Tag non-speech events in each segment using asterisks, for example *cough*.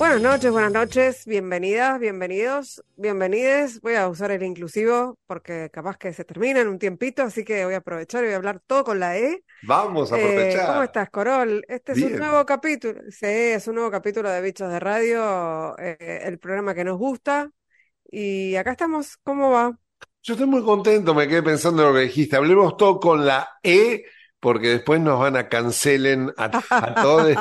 Buenas noches, buenas noches, bienvenidas, bienvenidos, bienvenides. Voy a usar el inclusivo porque capaz que se termina en un tiempito, así que voy a aprovechar y voy a hablar todo con la E. Vamos a Eh, aprovechar. ¿cómo estás, Corol? Este es un nuevo capítulo, sí, es un nuevo capítulo de Bichos de Radio, eh, el programa que nos gusta. Y acá estamos, ¿cómo va? Yo estoy muy contento, me quedé pensando en lo que dijiste. Hablemos todo con la E, porque después nos van a cancelen a, *laughs* a todos.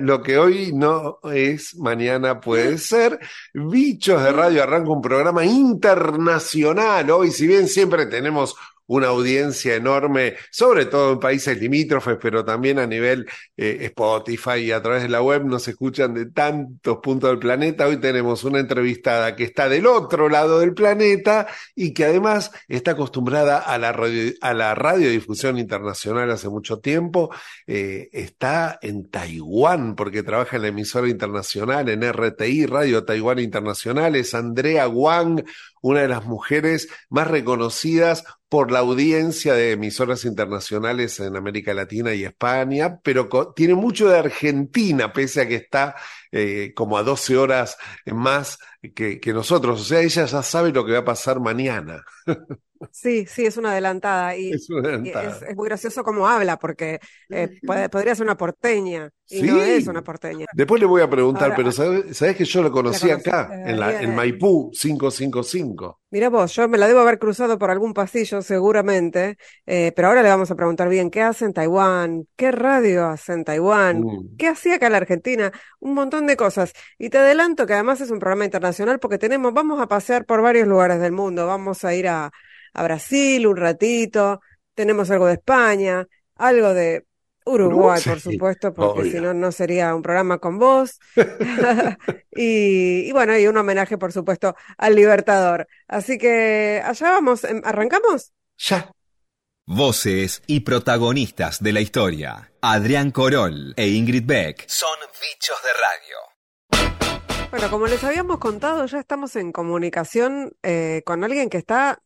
Lo que hoy no es, mañana puede ser. Bichos de Radio arranca un programa internacional. Hoy, si bien siempre tenemos una audiencia enorme, sobre todo en países limítrofes, pero también a nivel eh, Spotify y a través de la web nos escuchan de tantos puntos del planeta. Hoy tenemos una entrevistada que está del otro lado del planeta y que además está acostumbrada a la, radio- a la radiodifusión internacional hace mucho tiempo. Eh, está en Taiwán porque trabaja en la emisora internacional, en RTI, Radio Taiwán Internacional. Es Andrea Wang, una de las mujeres más reconocidas por la audiencia de emisoras internacionales en América Latina y España, pero tiene mucho de Argentina, pese a que está eh, como a 12 horas más que, que nosotros. O sea, ella ya sabe lo que va a pasar mañana. *laughs* Sí, sí, es una adelantada y, Es una y adelantada. es, es muy gracioso cómo habla porque eh, *laughs* puede- podría ser una porteña y no Sí. es una porteña. Después le voy a preguntar, Ahora, pero ¿sabes, sabés que yo lo conocí conocí, acá, eh, en, la, en. Maipú 555? Mira vos, yo me la debo haber cruzado por algún pasillo seguramente, eh, pero ahora le vamos a preguntar bien qué hace en Taiwán, qué radio hace en Taiwán, Mm. qué hacía acá en la Argentina, un montón de cosas. Y te adelanto que además es un programa internacional porque tenemos, vamos a pasear por varios lugares del mundo, vamos a ir a, a Brasil un ratito, tenemos algo de España, algo de Uruguay, por supuesto, porque si no, no sería un programa con vos. *laughs* Y, y bueno, y un homenaje, por supuesto, al Libertador. Así que allá vamos, Em, ¿arrancamos? Ya. Voces y protagonistas de la historia. Adrián Corol e Ingrid Beck son bichos de radio. Bueno, como les habíamos contado, ya estamos en comunicación eh, con alguien que está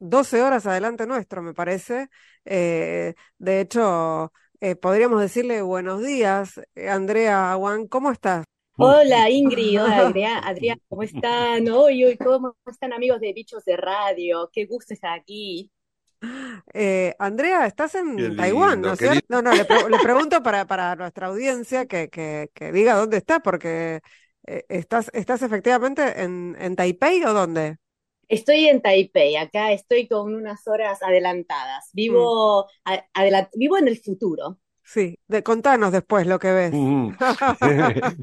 12 horas adelante nuestro, me parece. Eh, de hecho, eh, podríamos decirle buenos días, eh, Andrea Juan, ¿cómo estás? Hola Ingrid, hola *laughs* Adrián, Adrián, ¿cómo están? Hoy, hoy, ¿cómo están amigos de Bichos de Radio? Qué gusto estar aquí. Eh, Andrea, estás en Taiwán, ¿no es cierto? No, no, le, pre- le pregunto para, para nuestra audiencia que, que, que diga dónde está, porque eh, estás, estás efectivamente en, en Taipei o dónde? Estoy en Taipei, acá estoy con unas horas adelantadas. Vivo, a- adela- vivo en el futuro. Sí, de, contanos después lo que ves. Mm.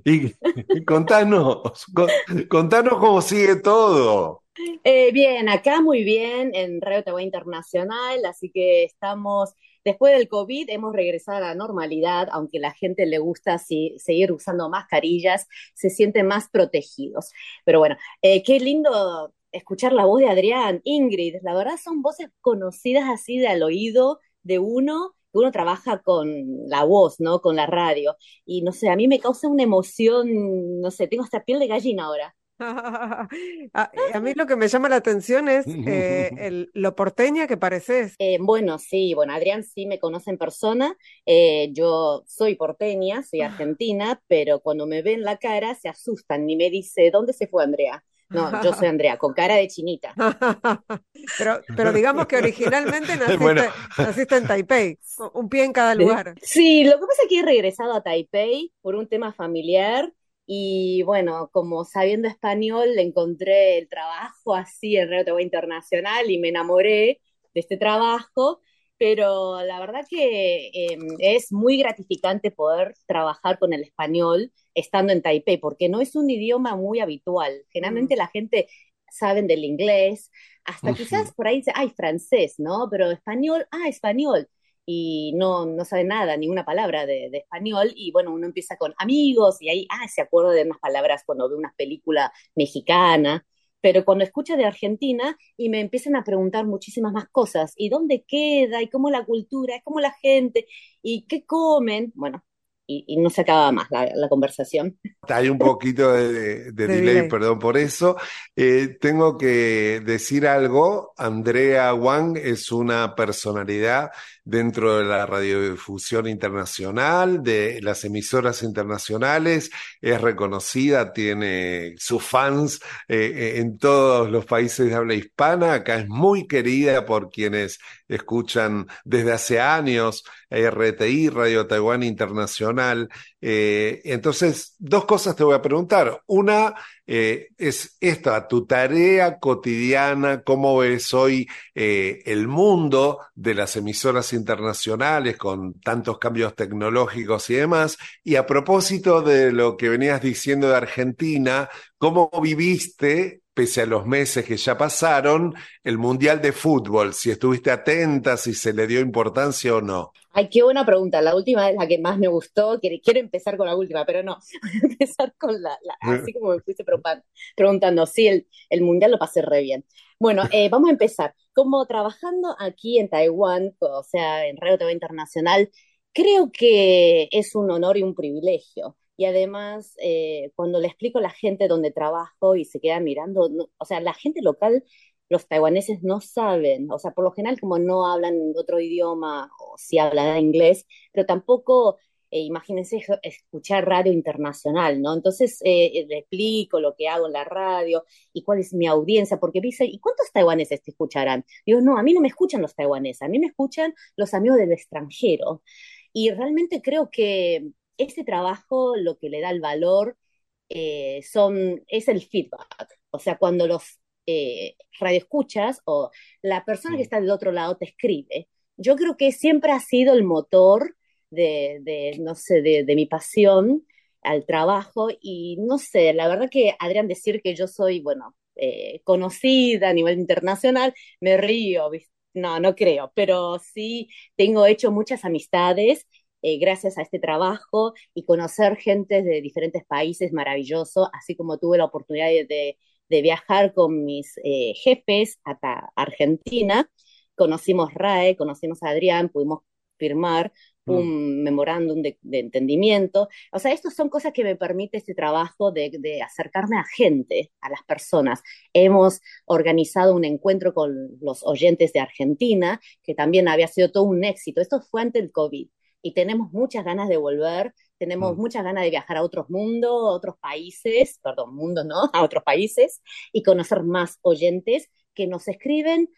Y, *laughs* *laughs* y contanos, con- contanos cómo sigue todo. Eh, bien, acá muy bien, en Radio Taiwán Internacional, así que estamos, después del COVID, hemos regresado a la normalidad, aunque la gente le gusta si- seguir usando mascarillas, se sienten más protegidos. Pero bueno, eh, qué lindo escuchar la voz de Adrián, Ingrid, la verdad son voces conocidas así de al oído de uno, que uno trabaja con la voz, ¿no? Con la radio. Y no sé, a mí me causa una emoción, no sé, tengo hasta piel de gallina ahora. *laughs* A, a mí lo que me llama la atención es eh, *laughs* el, lo porteña que pareces. Eh, bueno, sí, bueno, Adrián sí me conoce en persona. Eh, yo soy porteña, soy argentina, pero cuando me ven la cara se asustan y me dice, ¿dónde se fue Andrea? No, yo soy Andrea, con cara de chinita. *laughs* Pero, pero digamos que originalmente *laughs* naciste, Bueno. naciste en Taipei, un pie en cada lugar. Sí, lo que pasa es que he regresado a Taipei por un tema familiar y bueno, como sabiendo español, encontré el trabajo así en Radio Internacional y me enamoré de este trabajo, pero la verdad que eh, es muy gratificante poder trabajar con el español estando en Taipei, porque no es un idioma muy habitual. Generalmente la gente saben del inglés, hasta quizás por ahí dice, ay, francés, ¿no? Pero español, ah, español y no, no sabe nada, ninguna palabra de, de español, y bueno, uno empieza con amigos, y ahí, ah, se acuerda de unas palabras cuando ve una película mexicana, pero cuando escucha de Argentina y me empiezan a preguntar muchísimas más cosas, y dónde queda, y cómo la cultura, y cómo la gente, y qué comen, bueno, y, y no se acaba más la, la conversación. Hay un poquito de, de- de De delay, delay. perdón por eso. Eh, tengo que decir algo. Andrea Wang es una personalidad dentro de la radiodifusión internacional, de las emisoras internacionales, es reconocida, tiene sus fans eh, eh, en todos los países de habla hispana, acá es muy querida por quienes escuchan desde hace años RTI, Radio Taiwán Internacional. Eh, entonces, dos cosas te voy a preguntar. Una eh, es esta, tu tarea cotidiana, cómo ves hoy eh, el mundo de las emisoras internacionales con tantos cambios tecnológicos y demás. Y a propósito de lo que venías diciendo de Argentina, ¿cómo viviste pese a los meses que ya pasaron, el Mundial de Fútbol, si estuviste atenta, si se le dio importancia o no. Ay, qué buena pregunta. La última es la que más me gustó. Quiero empezar con la última, pero no. *laughs* Voy a empezar con la, así como me fuiste preguntando. Sí, el, el Mundial lo pasé re bien. Bueno, eh, *laughs* vamos a empezar. Como trabajando aquí en Taiwán, o sea, en Radio TV Internacional, creo que es un honor y un privilegio y además, eh, cuando le explico a la gente donde trabajo y se queda mirando, o sea, la gente local, los taiwaneses no saben, o sea, por lo general como no hablan otro idioma o si hablan inglés, pero tampoco, eh, imagínense escuchar radio internacional, ¿no? Entonces eh, le explico lo que hago en la radio y cuál es mi audiencia, porque dice, ¿y cuántos taiwaneses te escucharán? Digo, no, a mí no me escuchan los taiwaneses, a mí me escuchan los amigos del extranjero. Y realmente creo que ese trabajo lo que le da el valor eh, son, es el feedback. O sea, cuando los eh, radioescuchas o la persona que mm. está del otro lado te escribe, yo creo que siempre ha sido el motor de, no sé, de, mi pasión al trabajo y no sé, la verdad que Adrián decir que yo soy, bueno, eh, conocida a nivel internacional, me río, no, no creo, pero sí tengo hecho muchas amistades eh, gracias a este trabajo y conocer gente de diferentes países maravilloso, así como tuve la oportunidad de, viajar con mis eh, jefes hasta Argentina. Conocimos RAE, conocimos a Adrián, pudimos firmar mm. un memorándum de, entendimiento. O sea, estas son cosas que me permite este trabajo de, de, acercarme a gente, a las personas. Hemos organizado un encuentro con los oyentes de Argentina, que también había sido todo un éxito. Esto fue antes del COVID y tenemos muchas ganas de volver, tenemos mm. muchas ganas de viajar a otros mundos, a otros países, perdón, mundos no, *laughs* a otros países y conocer más oyentes que nos escriben,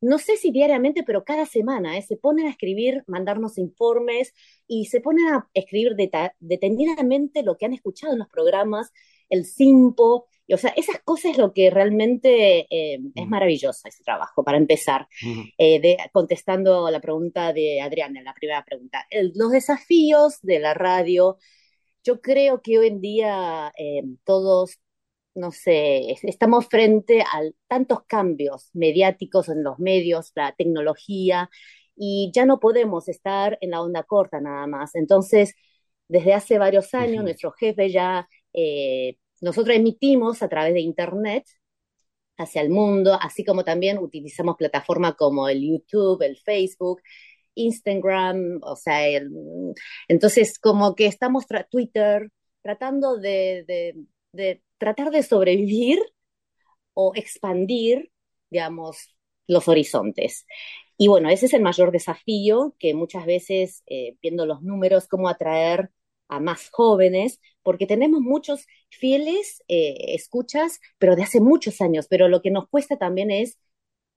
no sé si diariamente, pero cada semana, ¿eh? se ponen a escribir, mandarnos informes y se ponen a escribir detenidamente lo que han escuchado en los programas, el SIMPO, o sea, esas cosas es lo que realmente eh, es maravilloso ese trabajo, para empezar, eh, de, contestando la pregunta de Adriana, la primera pregunta. los desafíos de la radio, yo creo que hoy en día eh, todos, no sé, estamos frente a tantos cambios mediáticos en los medios, la tecnología, y ya no podemos estar en la onda corta nada más. Entonces, desde hace varios años, nuestro jefe ya nosotros emitimos a través de Internet hacia el mundo, así como también utilizamos plataformas como el YouTube, el Facebook, Instagram, o sea, entonces como que estamos, Twitter, tratando de, tratar de sobrevivir o expandir, digamos, los horizontes. Y bueno, ese es el mayor desafío que muchas veces, eh, viendo los números, cómo atraer a más jóvenes, porque tenemos muchos fieles eh, escuchas, pero de hace muchos años, pero lo que nos cuesta también es,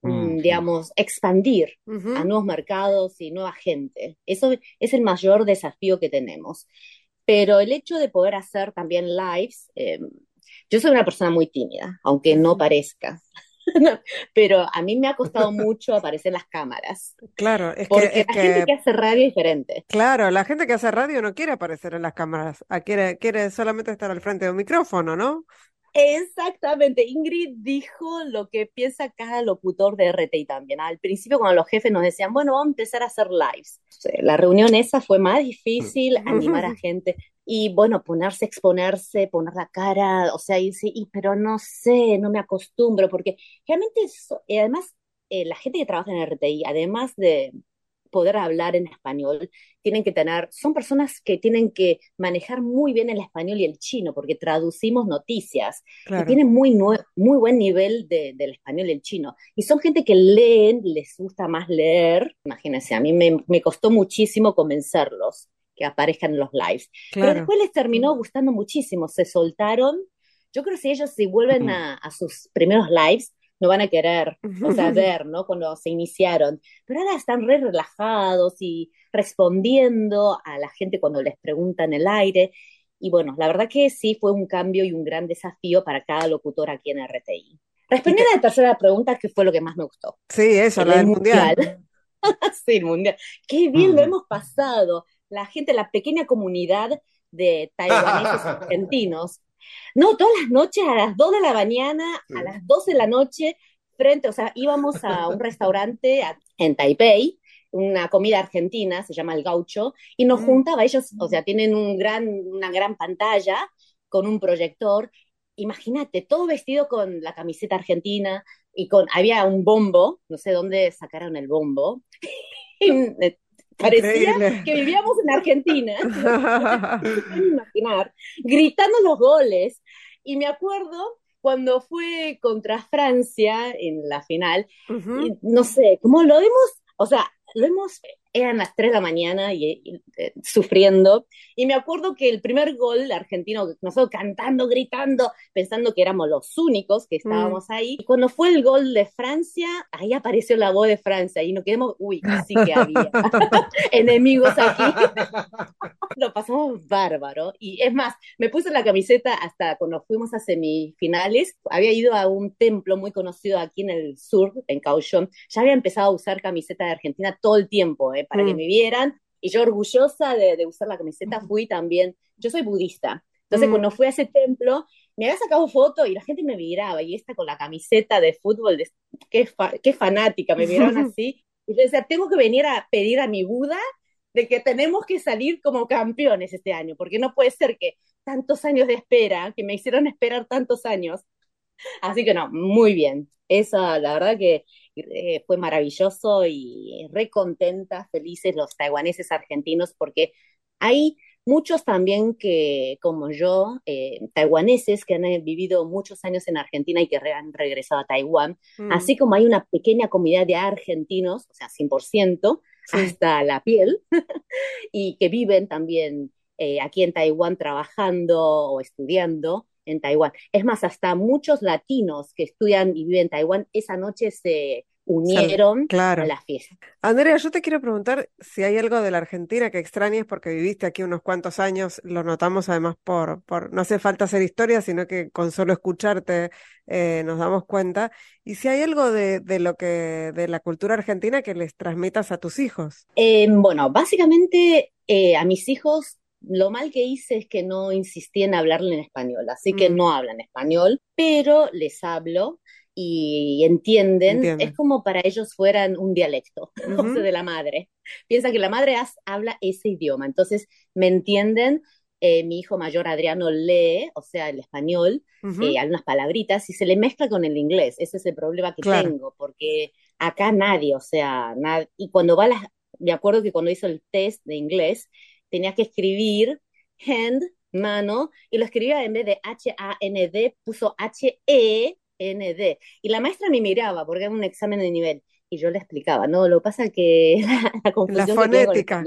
mm, digamos, expandir a nuevos mercados y nueva gente. Eso es el mayor desafío que tenemos. Pero el hecho de poder hacer también lives, eh, yo soy una persona muy tímida, aunque no parezca. *laughs* pero a mí me ha costado *laughs* mucho aparecer en las cámaras. Claro, es porque que, la gente que hace radio es diferente. Claro, la gente que hace radio no quiere aparecer en las cámaras, ah, quiere, quiere solamente estar al frente de un micrófono, ¿no? Exactamente, Ingrid dijo lo que piensa cada locutor de RTI también. Al principio cuando los jefes nos decían, bueno, vamos a empezar a hacer lives. La reunión esa fue más difícil, animar a *laughs* gente y bueno, ponerse, exponerse, poner la cara, o sea, y, y, pero no sé, no me acostumbro, porque realmente, eso, y además, eh, la gente que trabaja en RTI, además de, poder hablar en español, tienen que tener, son personas que tienen que manejar muy bien el español y el chino, porque traducimos noticias y tienen muy, muy buen nivel de, del español y el chino. Y son gente que leen, les gusta más leer. Imagínense, a mí me, me costó muchísimo convencerlos que aparezcan en los lives. Pero después les terminó gustando muchísimo, se soltaron. Yo creo que si ellos si vuelven a, a sus primeros lives, no van a querer, o sea, *laughs* ver, ¿no? Cuando se iniciaron. Pero ahora están re relajados y respondiendo a la gente cuando les preguntan el aire. Y bueno, la verdad que sí fue un cambio y un gran desafío para cada locutor aquí en RTI. Respondiendo a la tercera pregunta, que fue lo que más me gustó. Sí, eso, la del mundial. *laughs* sí, el mundial. Qué bien lo hemos pasado. La gente, la pequeña comunidad de taiwaneses *laughs* argentinos. No, todas las noches a las 2 de la mañana, a las 12 de la noche, frente, o sea, íbamos a un *laughs* restaurante en Taipei, una comida argentina, se llama El Gaucho, y nos mm. juntaba, ellos, o sea, tienen un gran, una gran pantalla con un proyector, imagínate, todo vestido con la camiseta argentina y con, había un bombo, no sé dónde sacaron el bombo, *laughs* Parecía que vivíamos en Argentina, *laughs* imaginar, gritando los goles. Y me acuerdo cuando fue contra Francia en la final, no sé, como lo vimos, o sea, lo hemos eran las 3 de la mañana y, eh, sufriendo. Y me acuerdo que el primer gol argentino, nosotros cantando, gritando, pensando que éramos los únicos que estábamos mm. ahí. Y cuando fue el gol de Francia, ahí apareció la voz de Francia y nos quedamos, uy, sí que había *laughs* enemigos aquí. *laughs* Lo pasamos bárbaro. Y es más, me puse la camiseta hasta cuando fuimos a semifinales. Había ido a un templo muy conocido aquí en el sur, en Kaohsiung. Ya había empezado a usar camiseta de Argentina todo el tiempo, ¿eh? Para que mm. me vieran. Y yo orgullosa de, usar la camiseta fui también, yo soy budista. Entonces mm. cuando fui a ese templo, me había sacado foto y la gente me miraba y esta con la camiseta de fútbol, de, qué, qué fanática, me miraron *laughs* así. Y yo decía, tengo que venir a pedir a mi Buda de que tenemos que salir como campeones este año, porque no puede ser que tantos años de espera, que me hicieron esperar tantos años. Así que no, muy bien. Esa, la verdad que eh, fue maravilloso y re contentas, felices los taiwaneses argentinos porque hay muchos también que, como yo, eh, taiwaneses que han eh, vivido muchos años en Argentina y que han regresado a Taiwán, mm. así como hay una pequeña comunidad de argentinos, o sea, 100%, hasta la piel, *laughs* y que viven también aquí en Taiwán trabajando o estudiando en Taiwán. Es más, hasta muchos latinos que estudian y viven en Taiwán, esa noche se unieron a la fiesta. Andrea, yo te quiero preguntar si hay algo de la Argentina que extrañes porque viviste aquí unos cuantos años, lo notamos además por, por no hace falta hacer historia, sino que con solo escucharte eh, nos damos cuenta, y si hay algo de, de, lo que, de la cultura argentina que les transmitas a tus hijos. Eh, bueno, básicamente eh, a mis hijos lo mal que hice es que no insistí en hablarle en español, así que mm. no hablan español, pero les hablo y entienden, es como para ellos fueran un dialecto, *laughs* de la madre. Piensa que la madre habla ese idioma, entonces me entienden. Eh, mi hijo mayor Adriano lee, o sea, el español, eh, algunas palabritas y se le mezcla con el inglés. Ese es el problema que tengo, porque acá nadie, o sea, nadie, y cuando va a las, me acuerdo que cuando hizo el test de inglés, tenía que escribir hand, mano, y lo escribía en vez de H-A-N-D, puso H-E-N-D. Y la maestra me miraba porque era un examen de nivel. Y yo le explicaba, no, lo que pasa es que *laughs* la, confusión. La fonética.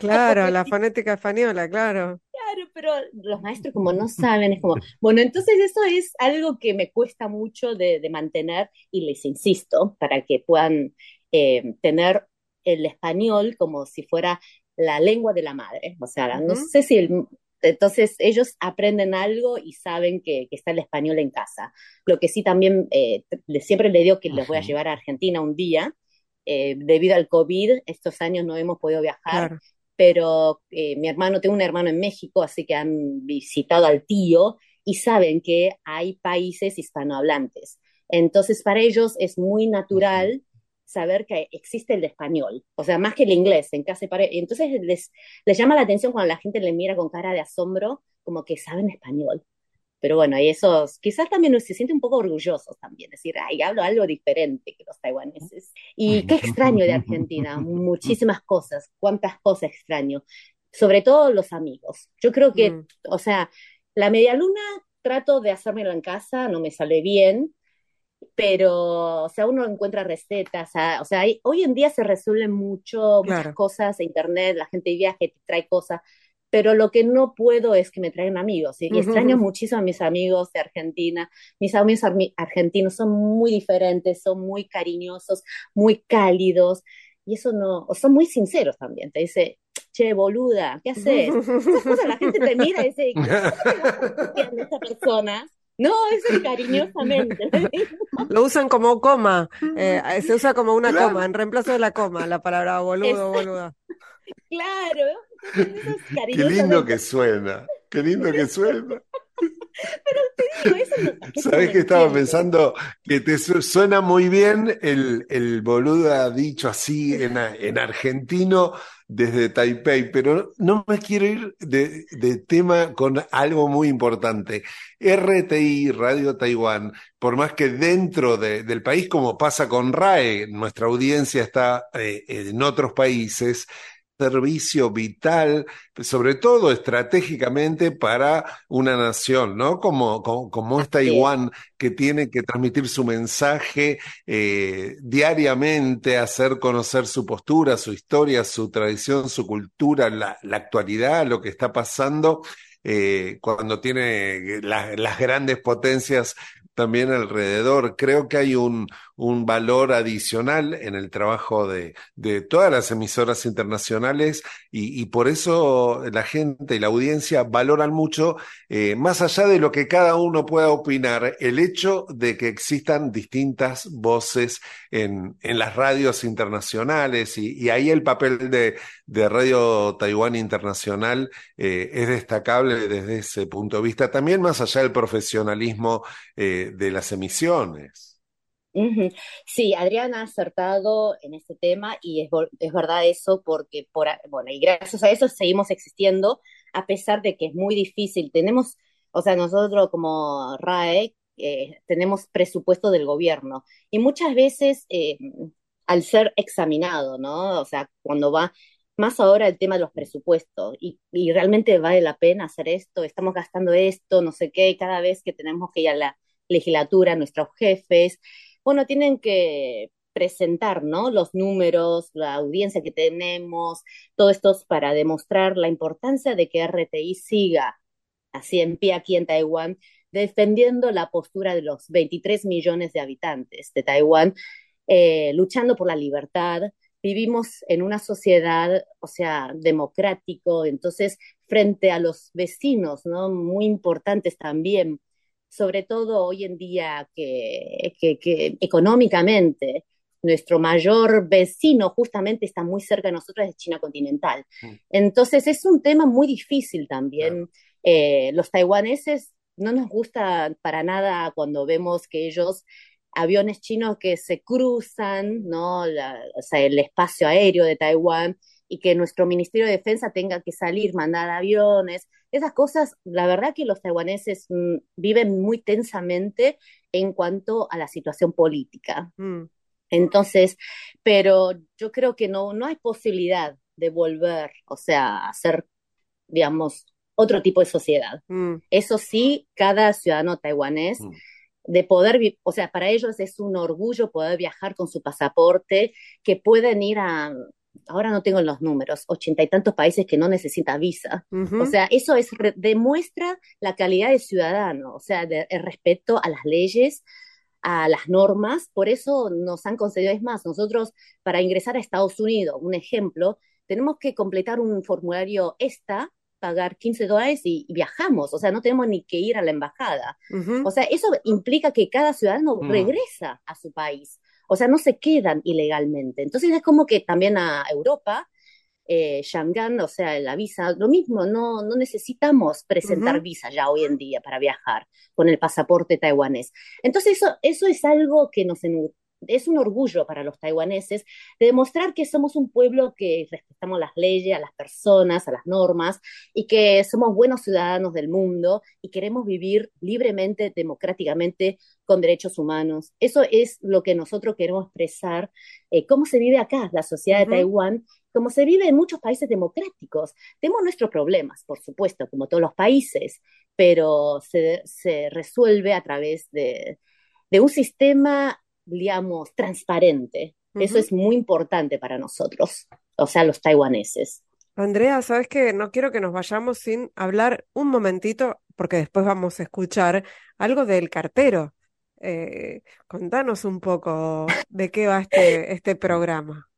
claro, la *laughs* fonética española, claro. Claro, pero los maestros como no saben, es como, bueno, entonces eso es algo que me cuesta mucho de, mantener y les insisto para que puedan eh, tener el español como si fuera la lengua de la madre. O sea, no sé si el, entonces ellos aprenden algo y saben que, está el español en casa. Lo que sí también eh, siempre le digo que les voy a llevar a Argentina un día. Eh, debido al COVID, estos años no hemos podido viajar, pero eh, mi hermano, tengo un hermano en México, así que han visitado al tío y saben que hay países hispanohablantes. Entonces para ellos es muy natural saber que existe el de español, o sea, más que el inglés en casa. Entonces les, les llama la atención cuando la gente le mira con cara de asombro, como que saben español. pero bueno, y esos quizás también se sienten un poco orgullosos también, decir, ay, hablo algo diferente que los taiwaneses. Y qué extraño de Argentina, muchísimas cosas, cuántas cosas extraño, sobre todo los amigos. Yo creo que, mm. o sea, la media luna trato de hacérmelo en casa, no me sale bien, pero, o sea, uno encuentra recetas, o sea, hoy en día se resuelven mucho, muchas cosas, internet, la gente viaja y trae cosas, pero lo que no puedo es que me traigan amigos. Y, extraño muchísimo a mis amigos de Argentina. Mis amigos argentinos son muy diferentes, son muy cariñosos, muy cálidos. Y eso no, o son muy sinceros también. Te dice, che, boluda, ¿qué haces? *laughs* Esas cosas la gente te mira y dice, ¿qué esta persona? No, es cariñosamente. *laughs* Lo usan como coma, eh, *laughs* se usa como una coma, en reemplazo de la coma, la palabra boludo, boluda. Claro, Qué lindo que suena, qué lindo que suena. Pero te digo, eso no, ¿Sabes que estaba pensando? Que te suena muy bien el, el boluda dicho así en, en, argentino desde Taipei, pero no me quiero ir de, tema con algo muy importante. RTI, Radio Taiwán, por más que dentro de, del país, como pasa con RAE, nuestra audiencia está eh, en otros países, servicio vital, sobre todo estratégicamente para una nación, ¿no? Como, como, es Taiwán, que tiene que transmitir su mensaje eh, diariamente, hacer conocer su postura, su historia, su tradición, su cultura, la, la actualidad, lo que está pasando. Eh, cuando tiene las grandes potencias también alrededor. Creo que hay un, un valor adicional en el trabajo de, de todas las emisoras internacionales y, y, por eso la gente y la audiencia valoran mucho, eh, más allá de lo que cada uno pueda opinar, el hecho de que existan distintas voces en, en las radios internacionales y, y ahí el papel de, de Radio Taiwán Internacional eh, es destacable desde ese punto de vista, también más allá del profesionalismo eh, de las emisiones. Sí, Adrián ha acertado en este tema y es, es verdad eso porque, por, bueno, y gracias a eso seguimos existiendo a pesar de que es muy difícil. Tenemos, o sea, nosotros como RAE eh, tenemos presupuesto del gobierno y muchas veces eh, al ser examinado, ¿no? O sea, cuando va más ahora el tema de los presupuestos y, y realmente vale la pena hacer esto, estamos gastando esto, no sé qué, cada vez que tenemos que ir a la legislatura, nuestros jefes, bueno, tienen que presentar, ¿no? Los números, la audiencia que tenemos, todo esto para demostrar la importancia de que RTI siga así en pie aquí en Taiwán, defendiendo la postura de los 23 millones de habitantes de Taiwán, eh, luchando por la libertad. Vivimos en una sociedad, o sea, democrático, entonces frente a los vecinos, ¿no? Muy importantes también sobre todo hoy en día que, que, económicamente nuestro mayor vecino justamente está muy cerca de nosotros, es China continental. Mm. Entonces es un tema muy difícil también. Eh, los taiwaneses no nos gusta para nada cuando vemos que ellos aviones chinos que se cruzan, ¿no? o sea, el espacio aéreo de Taiwán y que nuestro Ministerio de Defensa tenga que salir, mandar aviones. Esas cosas, la verdad que los taiwaneses mm, viven muy tensamente en cuanto a la situación política. Mm. Entonces, pero yo creo que no, no hay posibilidad de volver, o sea, a ser, digamos, otro tipo de sociedad. Mm. Eso sí, cada ciudadano taiwanés de poder, o sea, para ellos es un orgullo poder viajar con su pasaporte, que pueden ir a, ahora no tengo los números, ochenta y tantos países que no necesitan visa. O sea, eso es, demuestra la calidad de ciudadano, o sea, de, el respeto a las leyes, a las normas, por eso nos han concedido, es más, nosotros para ingresar a Estados Unidos, un ejemplo, tenemos que completar un formulario ESTA, pagar 15 dólares y, viajamos, o sea, no tenemos ni que ir a la embajada. O sea, eso implica que cada ciudadano mm. regresa a su país o sea, no se quedan ilegalmente. Entonces es como que también a Europa, eh, Shanghai, o sea, la visa, lo mismo, no, no necesitamos presentar visa ya hoy en día para viajar con el pasaporte taiwanés. Entonces eso, eso es algo que nos es un orgullo para los taiwaneses de demostrar que somos un pueblo que respetamos las leyes, a las personas, a las normas y que somos buenos ciudadanos del mundo y queremos vivir libremente, democráticamente, con derechos humanos. Eso es lo que nosotros queremos expresar, eh, cómo se vive acá, la sociedad de Taiwán, como se vive en muchos países democráticos. Tenemos nuestros problemas, por supuesto, como todos los países, pero se, se resuelve a través de, de un sistema digamos, transparente. Eso es muy importante para nosotros, o sea, los taiwaneses. Andrea, sabes que no quiero que nos vayamos sin hablar un momentito, porque después vamos a escuchar algo del cartero. Eh, contanos un poco de qué va este, este programa.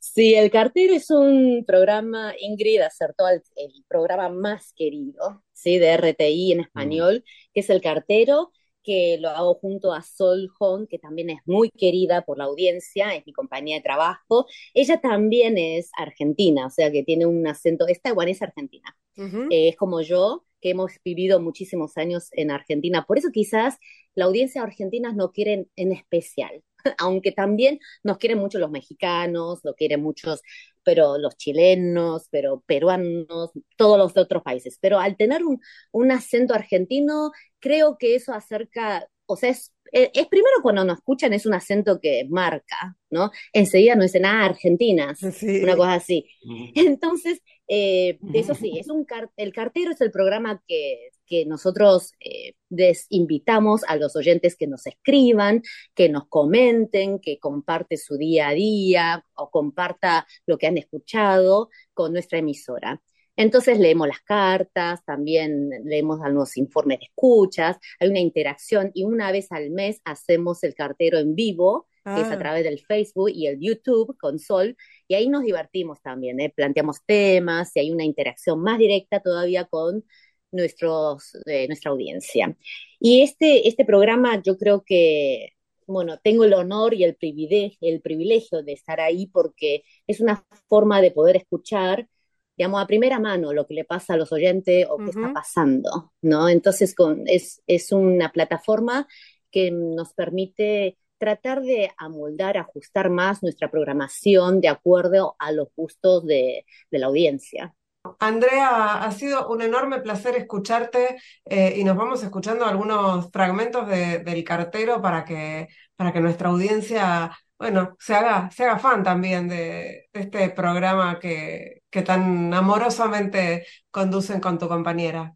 Sí, El Cartero es un programa, Ingrid acertó el, el programa más querido, ¿sí? De RTI en español, que es El Cartero, que lo hago junto a Sol Hong, que también es muy querida por la audiencia, es mi compañía de trabajo. Ella también es argentina, o sea que tiene un acento, es taiwanesa argentina. Eh, es como yo, que hemos vivido muchísimos años en Argentina. Por eso quizás la audiencia argentina no quiere en especial, *laughs* aunque también nos quieren mucho los mexicanos, lo quieren muchos, pero los chilenos, pero peruanos, todos los de otros países. Pero al tener un, un acento argentino, creo que eso acerca, o sea, es, es, primero cuando nos escuchan es un acento que marca, ¿no? Enseguida no dicen, ah, argentinas, una cosa así. Entonces, eh, eso sí, es *laughs* un el cartero es el programa que, que nosotros eh, les invitamos a los oyentes que nos escriban, que nos comenten, que comparte su día a día o comparta lo que han escuchado con nuestra emisora. Entonces leemos las cartas, también leemos algunos informes de escuchas, hay una interacción y una vez al mes hacemos el cartero en vivo, que es a ah. través del Facebook y el YouTube con Sol, y ahí nos divertimos también, ¿eh? planteamos temas y hay una interacción más directa todavía con nuestros, eh, nuestra audiencia. Y este, este programa yo creo que, bueno, tengo el honor y el privilegio, el privilegio de estar ahí porque es una forma de poder escuchar digamos, a primera mano lo que le pasa a los oyentes o qué está pasando, ¿no? Entonces con, es, es una plataforma que nos permite tratar de amoldar, ajustar más nuestra programación de acuerdo a los gustos de, de la audiencia. Andrea, ha sido un enorme placer escucharte eh, y nos vamos escuchando algunos fragmentos de, del cartero para que, para que nuestra audiencia bueno, se haga, se haga fan también de, este programa que, que tan amorosamente conducen con tu compañera.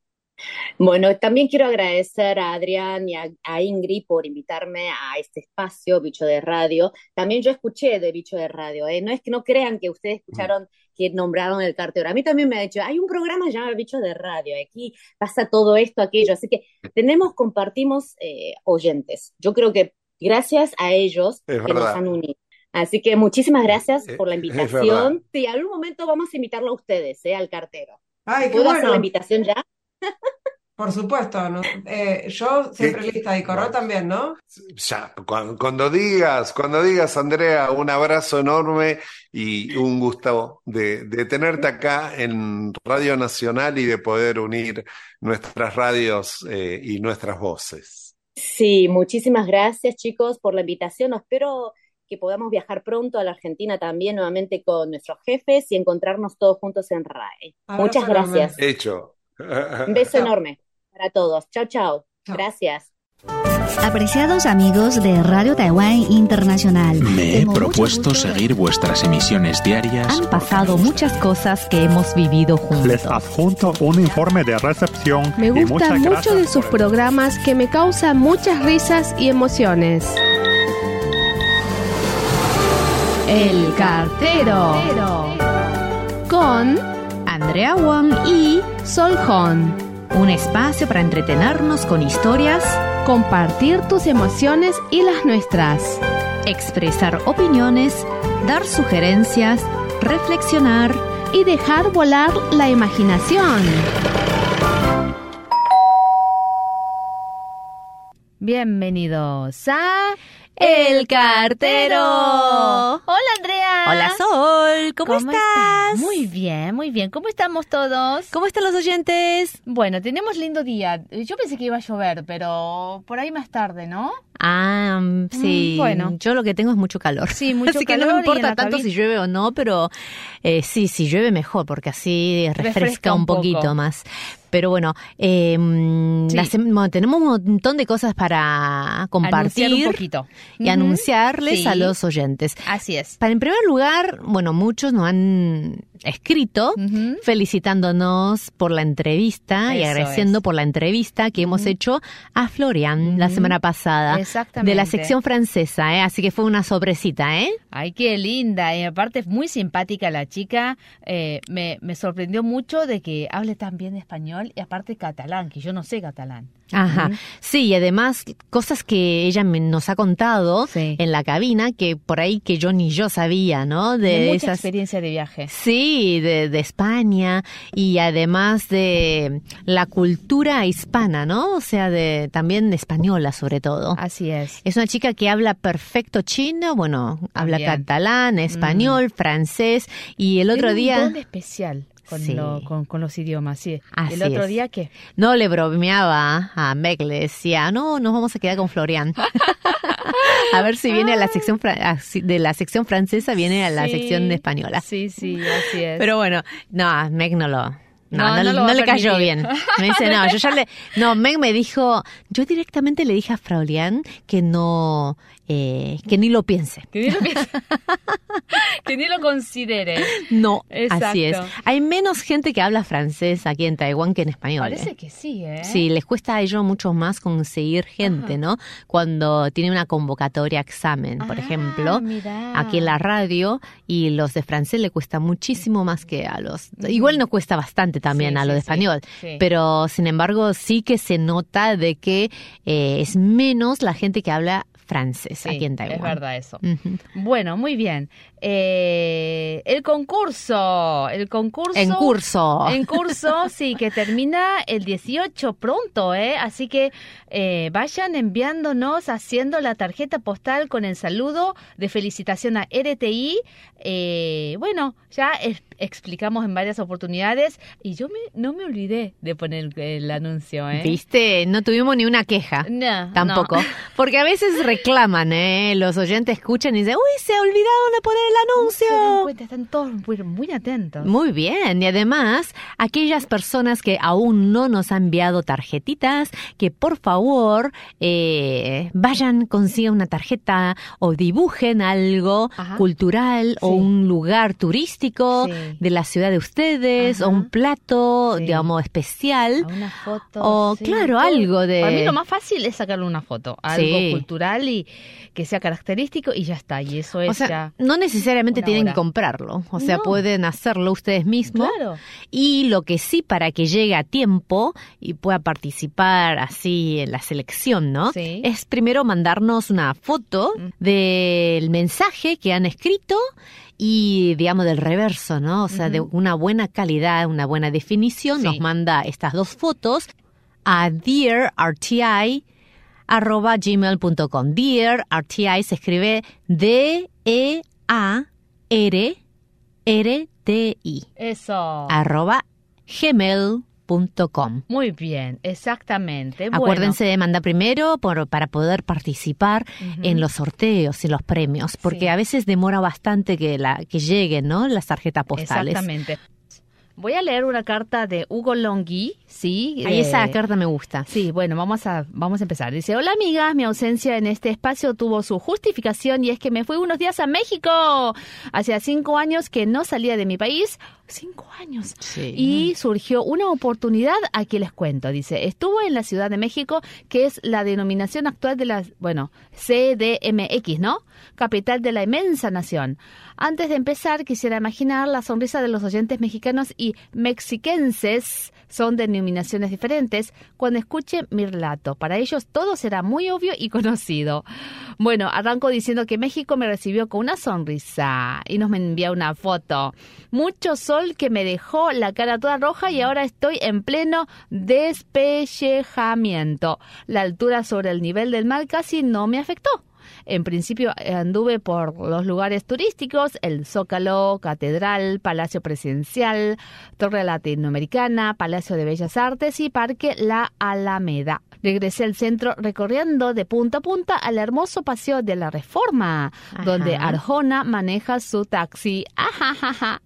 Bueno, también quiero agradecer a Adrián y a, Ingrid por invitarme a este espacio, Bicho de Radio. También yo escuché de Bicho de Radio, ¿eh? no es que no crean que ustedes escucharon que nombraron el cartero. A mí también me ha dicho, hay un programa llamado Bicho de Radio, aquí pasa todo esto, aquello. Así que tenemos, compartimos eh, oyentes. Yo creo que gracias a ellos que nos han unido. Así que muchísimas gracias eh, por la invitación. Sí, en algún momento vamos a invitarlo a ustedes, ¿eh? al cartero. Ay, ¿Puedo hacer la invitación ya? Por supuesto, eh, yo siempre lista y Corro también, ¿no? Ya, cuando, digas, cuando digas, Andrea, un abrazo enorme y un gusto de, tenerte acá en Radio Nacional y de poder unir nuestras radios y nuestras voces. Sí, muchísimas gracias chicos por la invitación. Espero que podamos viajar pronto a la Argentina también nuevamente con nuestros jefes y encontrarnos todos juntos en RAE. Muchas gracias. Hecho. Un *laughs* beso enorme para todos. Chao, chao. Gracias. Apreciados amigos de Radio Taiwán Internacional, me he propuesto seguir vuestras emisiones diarias. Han pasado muchas cosas que hemos vivido juntos. Les adjunto un informe de recepción. Me gustan mucho de sus programas que me causan muchas risas y emociones. El cartero. Con Andrea Wang y Sol Hon. Un espacio para entretenernos con historias compartir tus emociones y las nuestras, expresar opiniones, dar sugerencias, reflexionar y dejar volar la imaginación. Bienvenidos a El Cartero. Hola Andrea. Hola Sol, ¿cómo, estás? Muy bien, muy bien. ¿Cómo estamos todos? ¿Cómo están los oyentes? Bueno, tenemos lindo día. Yo pensé que iba a llover, pero por ahí más tarde, ¿no? Ah, mm, sí. Mm, bueno. Yo lo que tengo es mucho calor. Sí, mucho *laughs* así que no calor me importa tanto cabina- si llueve o no, pero eh, sí, si llueve mejor, porque así refresca, Refresca un poco. poquito más. Pero bueno, eh, Sí. bueno, tenemos un montón de cosas para compartir Anunciar un poquito. y anunciarles Sí. a los oyentes. Así es. Para en primer lugar, bueno, muchos nos han escrito felicitándonos por la entrevista y agradeciendo es. por la entrevista que hemos hecho a Florian la semana pasada Exactamente. de la sección francesa, ¿eh? así que fue una sorpresita, ¿eh? Ay, qué linda. Y aparte es muy simpática la chica. Eh, me, me sorprendió mucho de que hable tan bien español y aparte catalán, que yo no sé catalán. Ajá. Sí, y además cosas que ella me- nos ha contado Sí. en la cabina que por ahí que yo ni yo sabía, ¿no? De, De, mucha esas experiencia de viaje. Sí, de, de España y además de la cultura hispana, ¿no? O sea, de también española sobre todo. Así es. Es una chica que habla perfecto chino, bueno, habla También. Mm. catalán, español, francés y el otro Tiene un día don especial con, Sí. lo- con, con los idiomas, sí. Así el otro es. día que no le bromeaba a Meg, le decía, no, nos vamos a quedar con Florian. *laughs* a ver si viene a la sección fra- a- si- de la sección francesa, viene a la Sí. sección española. Sí, sí, así es. Pero bueno, no, a Meg no lo. No, No, no, le cayó bien. Me dice, no, yo ya le. No, Meg me dijo. Yo directamente le dije a Fraulian que no. Eh, que ni lo piense. que, ni lo, piense. *laughs* que ni lo considere. No, Exacto. así es. Hay menos gente que habla francés aquí en Taiwán que en español. Parece ¿eh? que sí, ¿eh? Sí, les cuesta a ellos mucho más conseguir gente, Ajá. ¿no? Cuando tiene una convocatoria examen, por Ah, ejemplo. mirá. aquí en la radio y los de francés le cuesta muchísimo más que a los igual nos cuesta bastante también Sí, a los sí, de español sí. pero sin embargo sí que se nota de que eh, es menos la gente que habla francés Sí, aquí en Taiwán Es verdad eso. Bueno, muy bien. Eh, el concurso. El concurso. en curso En curso, *laughs* sí, que termina el 18 pronto, ¿eh? Así que eh, vayan enviándonos, haciendo la tarjeta postal con el saludo de felicitación a RTI. Eh, bueno, ya es- explicamos en varias oportunidades y yo me, no me olvidé de poner el anuncio, ¿eh? viste no tuvimos ni una queja No, Tampoco. no. Porque a veces reclaman, ¿eh? Los oyentes escuchan y dicen, uy, se olvidaron de poner el anuncio. cuenta, están todos muy, muy atentos. Muy bien, y además, aquellas personas que aún no nos han enviado tarjetitas, que por favor eh, vayan, consigan una tarjeta o dibujen algo Ajá. cultural o un lugar turístico Sí. De la ciudad de ustedes Ajá. o un plato, Sí. digamos, especial. A una foto. O, sí, claro, algo de- Para mí lo más fácil es sacarle una foto, algo Sí. cultural y que sea característico y ya está. Y eso es O sea, ya. no necesariamente tienen hora. que comprarlo, o sea, No. pueden hacerlo ustedes mismos. Claro. Y lo que sí, para que llegue a tiempo y pueda participar así en la selección, ¿no? Sí. Es primero mandarnos una foto Mm. del mensaje que han escrito y, digamos, del reverso, ¿no? O sea, de una buena calidad, una buena definición. Sí. Nos manda estas dos fotos a dearrti arroba gmail.com. Dear RTI se escribe D-E-A-R-R-T-I Eso. arroba gmail.com. Muy bien, exactamente. Acuérdense de mandar primero por- para poder participar en los sorteos y los premios, porque Sí. a veces demora bastante que, la, que lleguen ¿no? las tarjetas postales. Exactamente. Voy a leer una carta de Hugo Longhi, ¿sí? Ahí de- esa carta me gusta. Sí, bueno, vamos a, vamos a empezar. Dice, hola amigas, mi ausencia en este espacio tuvo su justificación y es que me fui unos días a México. Hacía cinco años que no salía de mi país. Cinco años. Sí. Y surgió una oportunidad, aquí les cuento. Dice, estuvo en la Ciudad de México, que es la denominación actual de la, bueno, CDMX, ¿no? Capital de la inmensa nación. Antes de empezar, quisiera imaginar la sonrisa de los oyentes mexicanos y mexiquenses son denominaciones diferentes cuando escuchen mi relato. Para ellos todo será muy obvio y conocido. Bueno, arranco diciendo que México me recibió con una sonrisa y nos envía una foto. Mucho sol que me dejó la cara toda roja y ahora estoy en pleno despellejamiento. La altura sobre el nivel del mar casi no me afectó. En principio eh, anduve por los lugares turísticos, el Zócalo, Catedral, Palacio Presidencial, Torre Latinoamericana, Palacio de Bellas Artes y Parque La Alameda. Regresé al centro recorriendo de punta a punta al hermoso paseo de la Reforma, Ajá. donde Arjona maneja su taxi. Ajajaja.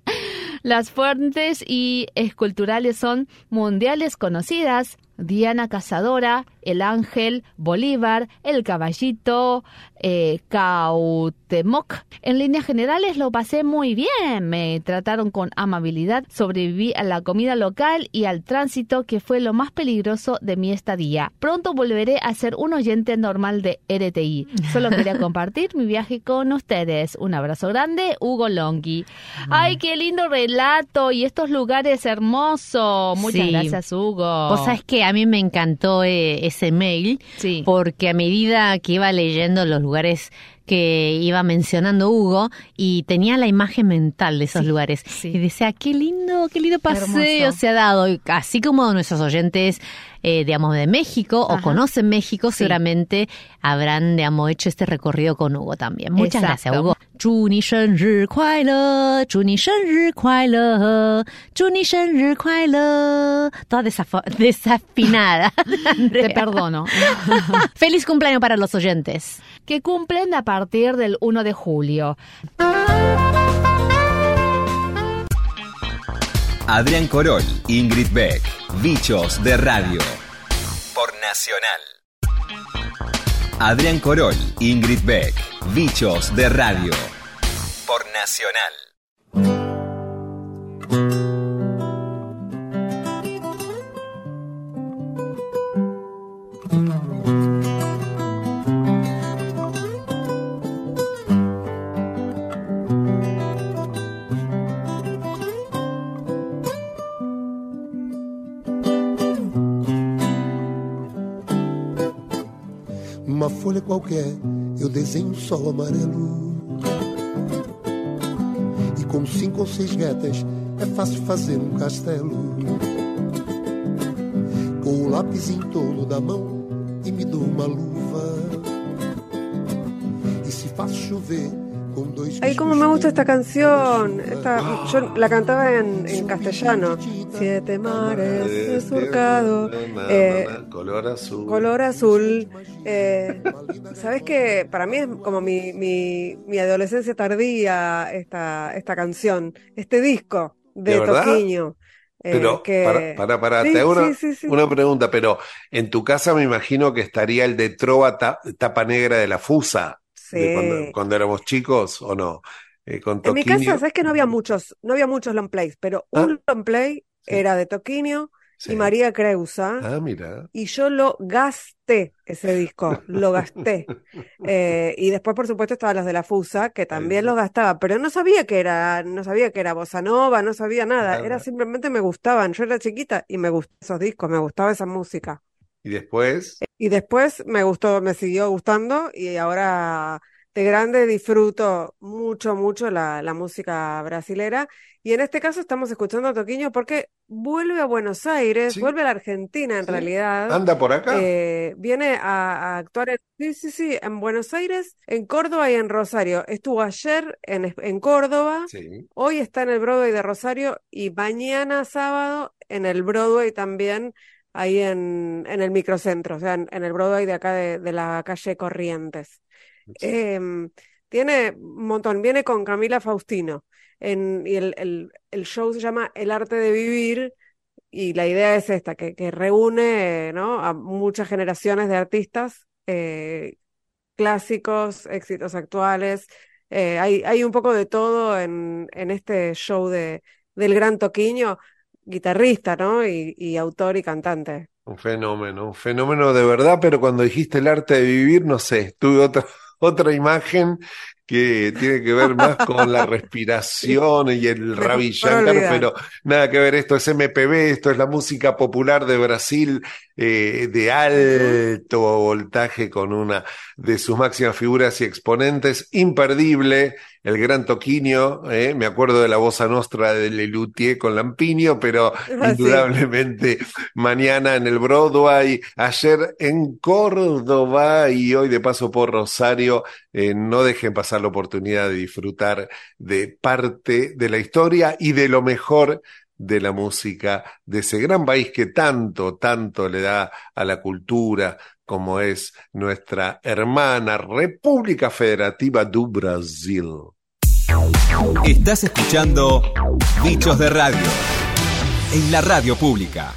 Las fuentes y esculturales son mundiales conocidas. Diana Cazadora, El Ángel, Bolívar, El Caballito, eh, Cautemoc. En líneas generales lo pasé muy bien. Me trataron con amabilidad, sobreviví a la comida local y al tránsito que fue lo más peligroso de mi estadía. Pronto volveré a ser un oyente normal de RTI. Solo quería *laughs* compartir mi viaje con ustedes. Un abrazo grande, Hugo Longhi. Ay, qué lindo relato y estos lugares hermosos. Muchas Sí. gracias, Hugo. Vos sabés que a mí me encantó eh, ese mail Sí. porque a medida que iba leyendo los lugares que iba mencionando Hugo y tenía la imagen mental de esos lugares sí. y decía qué lindo, qué lindo paseo Hermoso. se ha dado y así como nuestros oyentes eh, digamos de México o Ajá. conocen México Sí. seguramente habrán digamos hecho este recorrido con Hugo también. Muchas Exacto. gracias Hugo. 祝你生日快乐，祝你生日快乐，祝你生日快乐。Toda *laughs* desaf- desafinada. Te Andrea. perdono. *laughs* Feliz cumpleaños para los oyentes. que cumplen a partir del 1 de julio. Adrián Corol, Ingrid Beck, Bichos de Radio. Por Nacional. Adrián Corol, Ingrid Beck, Bichos de Radio. Por Nacional. Folha qualquer, eu desenho um sol amarelo. E com cinco ou seis retas é fácil fazer um castelo. Com o lápis em torno da mão e me dou uma luva. E se faço chover com dois Ay, cómo me gusta esta canción. Esta, yo la cantaba en, en castellano. Siete mares he surcado. Eh, color azul. color azul. Eh, Sabes que para mí es como mi, mi, mi adolescencia tardía esta, esta canción, este disco de, ¿De? Toquiño. eh, Pero, que- para, para, para, Sí, te hago una, sí, sí, sí. una pregunta, pero en tu casa me imagino que estaría el de Trova ta- Tapa Negra de la Fusa, de Sí. cuando, cuando éramos chicos, ¿o no? Eh, En mi casa, sabes que no había muchos, no había muchos long plays, pero un long play Sí. era de Toquinho Sí. y María Creusa. Ah, mira. Y yo lo gasté, ese disco, lo gasté. *laughs* Eh, y después, por supuesto, estaban los de la Fusa, que también los gastaba, pero no sabía que era, no sabía que era bossa nova, no sabía nada, Nada. era simplemente me gustaban. Yo era chiquita y me gustaban esos discos, me gustaba esa música. Y después, Y después me gustó, me siguió gustando y ahora de grande disfruto mucho, mucho la, la música brasilera. Y en este caso estamos escuchando a Toquinho porque vuelve a Buenos Aires, Sí. vuelve a la Argentina en Sí. realidad. anda por acá. Eh, viene a, a actuar en, sí, sí, sí, en Buenos Aires, en Córdoba y en Rosario. Estuvo ayer en, en Córdoba, Sí. hoy está en el Broadway de Rosario y mañana sábado en el Broadway también, ahí en, en el microcentro, o sea, en, en el Broadway de acá de, de la calle Corrientes. Em, tiene un montón, viene con Camila Faustino en, y el, el, el show se llama El arte de vivir y la idea es esta, que, que reúne, ¿no? a muchas generaciones de artistas eh, clásicos, éxitos actuales. Eh, hay, hay un poco de todo en, en este show de, del Gran Toquiño, guitarrista, ¿no? Y, y autor y cantante. Un fenómeno, un fenómeno de verdad, pero cuando dijiste el arte de vivir, no sé, tuve otra, otra imagen que tiene que ver más con la *laughs* respiración y el Ravi Shankar, pero nada que ver, esto es MPB, esto es la música popular de Brasil eh, de alto voltaje con una de sus máximas figuras y exponentes, imperdible, el gran Toquinho, eh, me acuerdo de la voz nostra de Lelutier con Lampiño, pero Ah, sí. indudablemente mañana en el Broadway, ayer en Córdoba y hoy de paso por Rosario. Eh, no dejen pasar la oportunidad de disfrutar de parte de la historia y de lo mejor de la música de ese gran país que tanto, tanto le da a la cultura, como es nuestra hermana República Federativa do Brasil. Estás escuchando Bichos de Radio en la radio pública.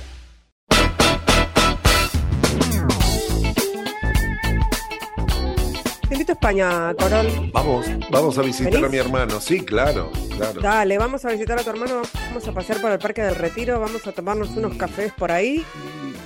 España, Corol. Vamos, vamos a visitar ¿Venís? a mi hermano, sí, claro, claro. Dale, vamos a visitar a tu hermano, vamos a pasear por el Parque del Retiro, vamos a tomarnos unos cafés por ahí,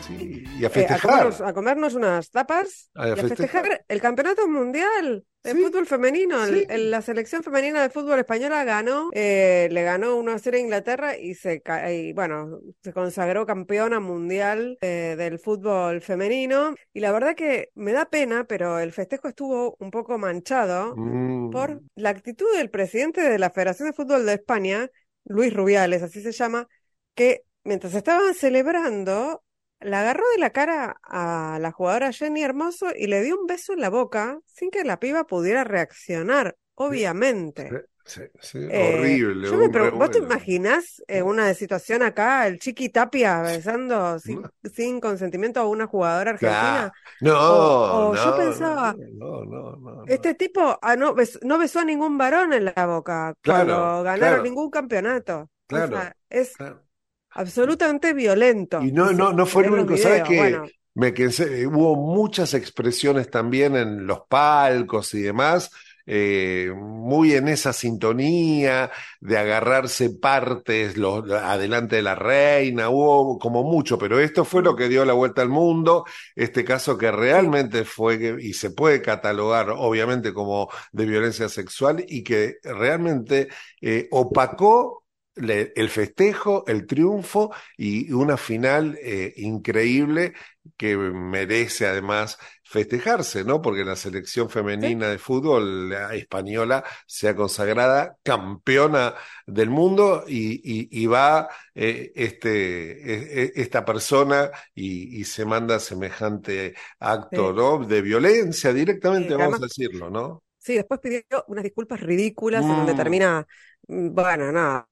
Sí, y a eh, a, festejar. comernos, a comernos unas tapas A y a festejar. festejar el Campeonato Mundial Sí, Fútbol Femenino. El- sí. el- la selección femenina de fútbol española ganó, eh, le ganó 1 a 0 a Inglaterra y se, y, bueno, se consagró campeona mundial eh, del fútbol femenino. Y la verdad que me da pena, pero el festejo estuvo un poco manchado Mm, por la actitud del presidente de la Federación de Fútbol de España, Luis Rubiales, así se llama, que mientras estaban celebrando, la agarró de la cara a la jugadora Jenny Hermoso y le dio un beso en la boca sin que la piba pudiera reaccionar, obviamente. sí, sí, Eh, horrible. yo me un pregunto, ¿vos te imaginás eh, una situación acá, el Chiqui Tapia besando *laughs* sin, sin consentimiento a una jugadora argentina? No, O- o yo no, pensaba, no, no, no, no. Este tipo ah, no, bes- no besó a ningún varón en la boca Claro, cuando ganaron claro. ningún campeonato. O Claro, sea, es claro. Absolutamente violento. Y no, no, no fue el único, ¿sabes? Bueno, Me quedé, hubo muchas expresiones también en los palcos y demás, eh, muy en esa sintonía de agarrarse partes los, adelante de la reina, hubo como mucho, pero esto fue lo que dio la vuelta al mundo, este caso que realmente fue que- y se puede catalogar obviamente como de violencia sexual y que realmente eh, opacó le- el festejo, el triunfo y una final eh, increíble que merece además festejarse, ¿no? Porque la selección femenina de fútbol la española se ha consagrada campeona del mundo y, y- y va eh, este, e- e- esta persona y, y se manda semejante acto, Sí. ¿no? De violencia directamente, Sí, vamos además- a decirlo, ¿no? sí, después pidió unas disculpas ridículas en donde Mm. termina, mm, bueno, no,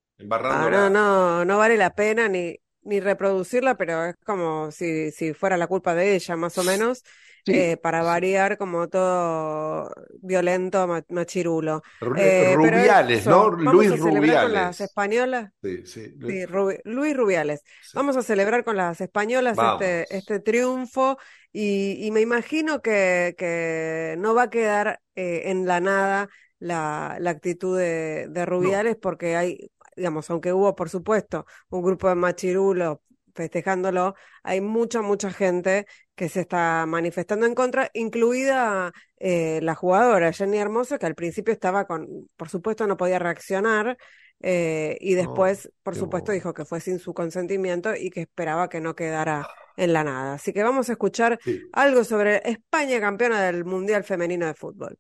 ah, no, no, no vale la pena ni, ni reproducirla, pero es como si, si fuera la culpa de ella, más o menos, *laughs* Sí, eh, para variar como todo violento, ma- machirulo. Ru- Eh, Rubiales, eso, ¿no? vamos Luis a celebrar con las Rubiales. españolas. Sí, sí. Sí, Rubi- Luis Rubiales. Sí. Vamos a celebrar con las españolas Vamos. este, este triunfo y, y me imagino que, que no va a quedar eh, en la nada la, la actitud de, de Rubiales porque hay, digamos, aunque hubo, por supuesto, un grupo de machirulos festejándolo, hay mucha, mucha gente que se está manifestando en contra, incluida eh, la jugadora Jenny Hermoso, que al principio estaba con, por supuesto, no podía reaccionar. eh, y No, después, por supuesto, dijo que fue sin su consentimiento y que esperaba que no quedara en la nada. Así que vamos a escuchar Sí. algo sobre España campeona del Mundial Femenino de Fútbol.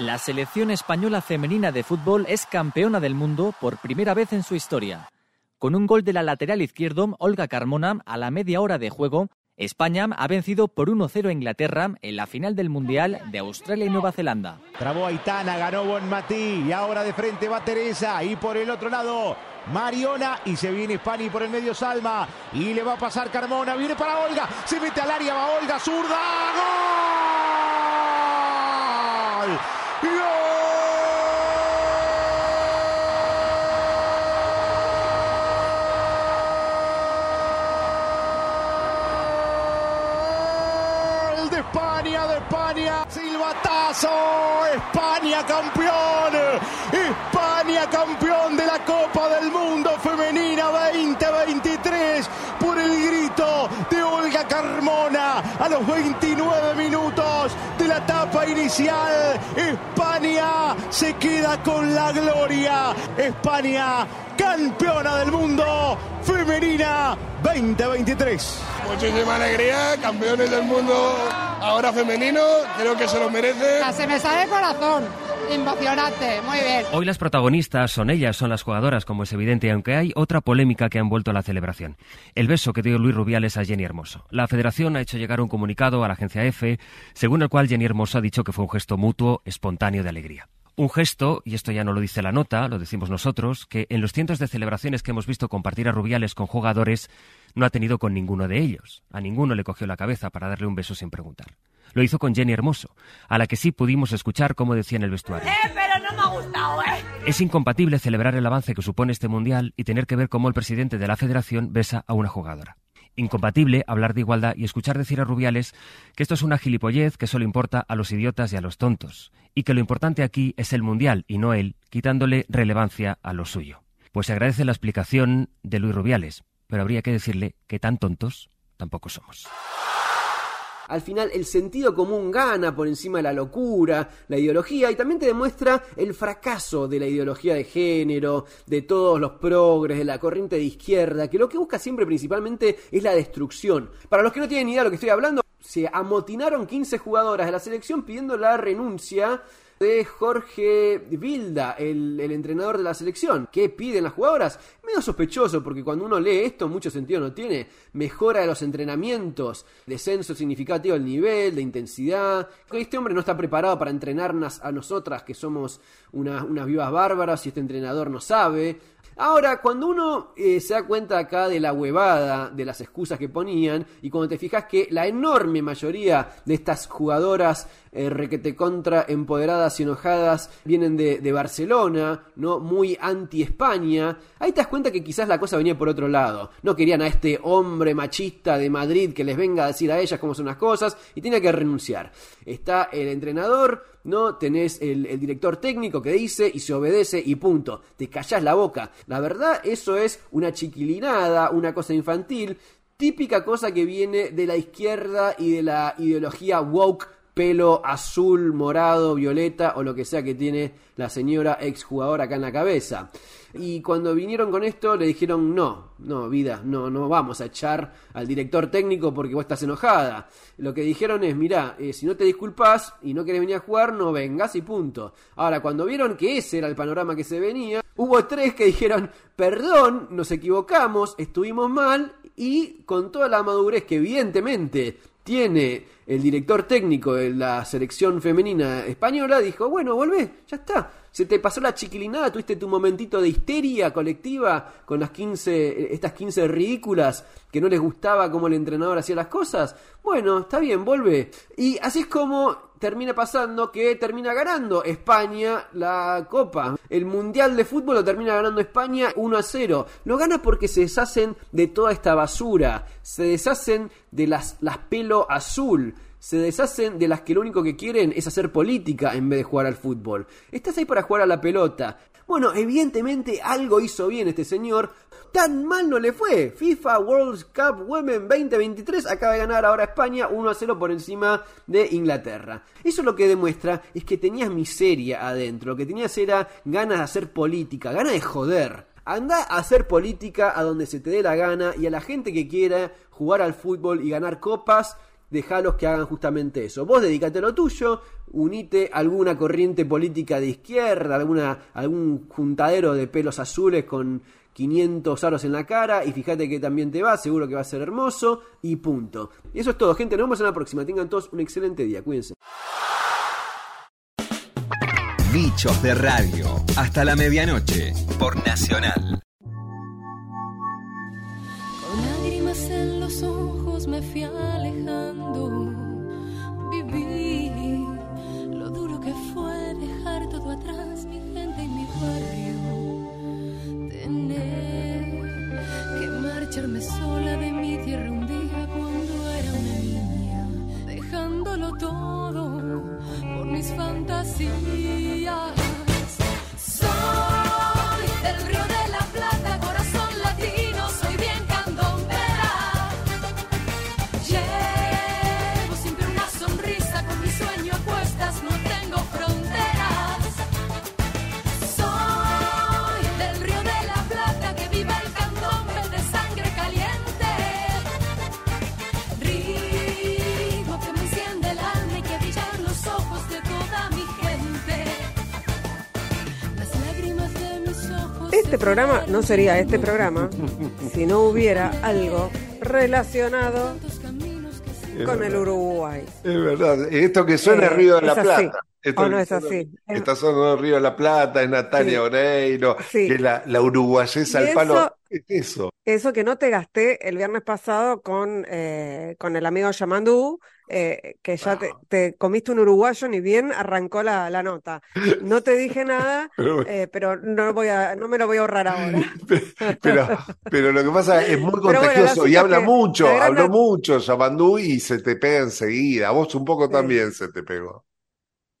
La selección española femenina de fútbol es campeona del mundo por primera vez en su historia. Con un gol de la lateral izquierdo, Olga Carmona, a la media hora de juego, España ha vencido por 1-0 a Inglaterra en la final del Mundial de Australia y Nueva Zelanda. Trabó Aitana, ganó Bonmatí y ahora de frente va Teresa y por el otro lado Mariona y se viene Spani por el medio Salma y le va a pasar Carmona, viene para Olga, se mete al área, va Olga, zurda, gol. Gol de España, de España, España campeón, España campeón de la Copa del Mundo Femenina 2023 por el grito de Olga Carmona a los 29 minutos etapa inicial. España se queda con la gloria. España campeona del mundo femenina 2023. Muchísima alegría, campeones del mundo ahora femenino, creo que se lo merece. Se me sale el corazón. Emocionante, muy bien. Hoy las protagonistas son ellas, son las jugadoras, como es evidente, aunque hay otra polémica que ha envuelto la celebración. El beso que dio Luis Rubiales a Jenny Hermoso. La federación ha hecho llegar un comunicado a la agencia EFE, según el cual Jenny Hermoso ha dicho que fue un gesto mutuo, espontáneo de alegría. Un gesto, y esto ya no lo dice la nota, lo decimos nosotros, que en los cientos de celebraciones que hemos visto compartir a Rubiales con jugadores, no ha tenido con ninguno de ellos. A ninguno le cogió la cabeza para darle un beso sin preguntar. Lo hizo con Jenny Hermoso, a la que sí pudimos escuchar cómo decía en el vestuario. ¡Eh, pero no me ha gustado, eh! Es incompatible celebrar el avance que supone este mundial y tener que ver cómo el presidente de la federación besa a una jugadora. Incompatible hablar de igualdad y escuchar decir a Rubiales que esto es una gilipollez que solo importa a los idiotas y a los tontos, y que lo importante aquí es el mundial y no él, quitándole relevancia a lo suyo. Pues se agradece la explicación de Luis Rubiales, pero habría que decirle que tan tontos tampoco somos al final el sentido común gana por encima de la locura, la ideología, y también te demuestra el fracaso de la ideología de género, de todos los progres, de la corriente de izquierda, que lo que busca siempre principalmente es la destrucción. Para los que no tienen ni idea de lo que estoy hablando, se amotinaron 15 jugadoras de la selección pidiendo la renuncia de Jorge Vilda, el, entrenador de la selección. ¿Qué piden las jugadoras? Sospechoso, porque cuando uno lee esto, mucho sentido no tiene. Mejora de los entrenamientos, descenso significativo del nivel, de intensidad. Este hombre no está preparado para entrenarnos a nosotras, que somos unas vivas bárbaras, y este entrenador no sabe. Ahora, cuando uno eh, se da cuenta acá de la huevada, de las excusas que ponían, y cuando te fijas que la enorme mayoría de estas jugadoras eh, requete contra empoderadas y enojadas vienen de, de, Barcelona, ¿no? Muy anti-España, ahí te das cuenta que quizás la cosa venía por otro lado. No querían a este hombre machista de Madrid que les venga a decir a ellas cómo son las cosas, y tiene que renunciar. Está el entrenador, ¿no? Tenés el, el, director técnico que dice y se obedece y punto. Te callás la boca. La verdad, eso es una chiquilinada, una cosa infantil, típica cosa que viene de la izquierda y de la ideología woke pelo azul, morado, violeta o lo que sea que tiene la señora exjugadora acá en la cabeza. Y cuando vinieron con esto le dijeron, no, no, vida, no, no vamos a echar al director técnico porque vos estás enojada. Lo que dijeron es, mira, eh, si no te disculpas y no querés venir a jugar, no vengas y punto. Ahora, cuando vieron que ese era el panorama que se venía, hubo tres que dijeron, perdón, nos equivocamos, estuvimos mal y con toda la madurez que evidentemente tiene el director técnico de la selección femenina española, dijo, bueno, volvé, ya está. Se te pasó la chiquilinada, tuviste tu momentito de histeria colectiva con las 15, estas 15 ridículas que no les gustaba cómo el entrenador hacía las cosas. Bueno, está bien, vuelve. Y así es como termina pasando que termina ganando España la Copa. El Mundial de Fútbol lo termina ganando España 1 a 0. Lo gana porque se deshacen de toda esta basura. Se deshacen de las, las pelo azul se deshacen de las que lo único que quieren es hacer política en vez de jugar al fútbol. Estás ahí para jugar a la pelota. Bueno, evidentemente algo hizo bien este señor. Tan mal no le fue. FIFA World Cup Women 2023 acaba de ganar ahora España 1 a 0 por encima de Inglaterra. Eso lo que demuestra es que tenías miseria adentro. Lo que tenías era ganas de hacer política, ganas de joder. Anda a hacer política a donde se te dé la gana y a la gente que quiera jugar al fútbol y ganar copas, dejalos que hagan justamente eso. Vos dedícate a lo tuyo, unite a alguna corriente política de izquierda, alguna, algún juntadero de pelos azules con 500 aros en la cara y fíjate que también te va, seguro que va a ser hermoso y punto. Y eso es todo, gente, nos vemos en la próxima. Tengan todos un excelente día, cuídense. Bichos de radio, hasta la medianoche, por Nacional. Con lágrimas en los ojos me fui alejando, viví lo duro que fue dejar todo atrás, mi gente y mi barrio, tener que marcharme sola de mi tierra un día cuando era una niña, dejándolo todo por mis fantasías. Este programa no sería este programa *laughs* si no hubiera algo relacionado con el Uruguay. Es verdad, esto que suena Eh, Río de la. Plata. Esto ¿O no es así? Es- Está sonando Río de la Plata, es Natalia Sí. Oreiro, Sí. que la, la uruguayesa al palo. eso- ¿Qué es eso? Eso que no te gasté el viernes pasado con, eh, con el amigo Yamandú, eh, que ya te, te comiste un uruguayo, ni bien arrancó la, la nota. No te dije nada, *laughs* Pero- eh, pero no voy a, no me lo voy a ahorrar ahora. *laughs* Pero, pero lo que pasa es muy *laughs* bueno, el contagioso y habla es mucho, gran habló mucho Yamandú y se te pega enseguida. A vos un poco Sí. también se te pegó.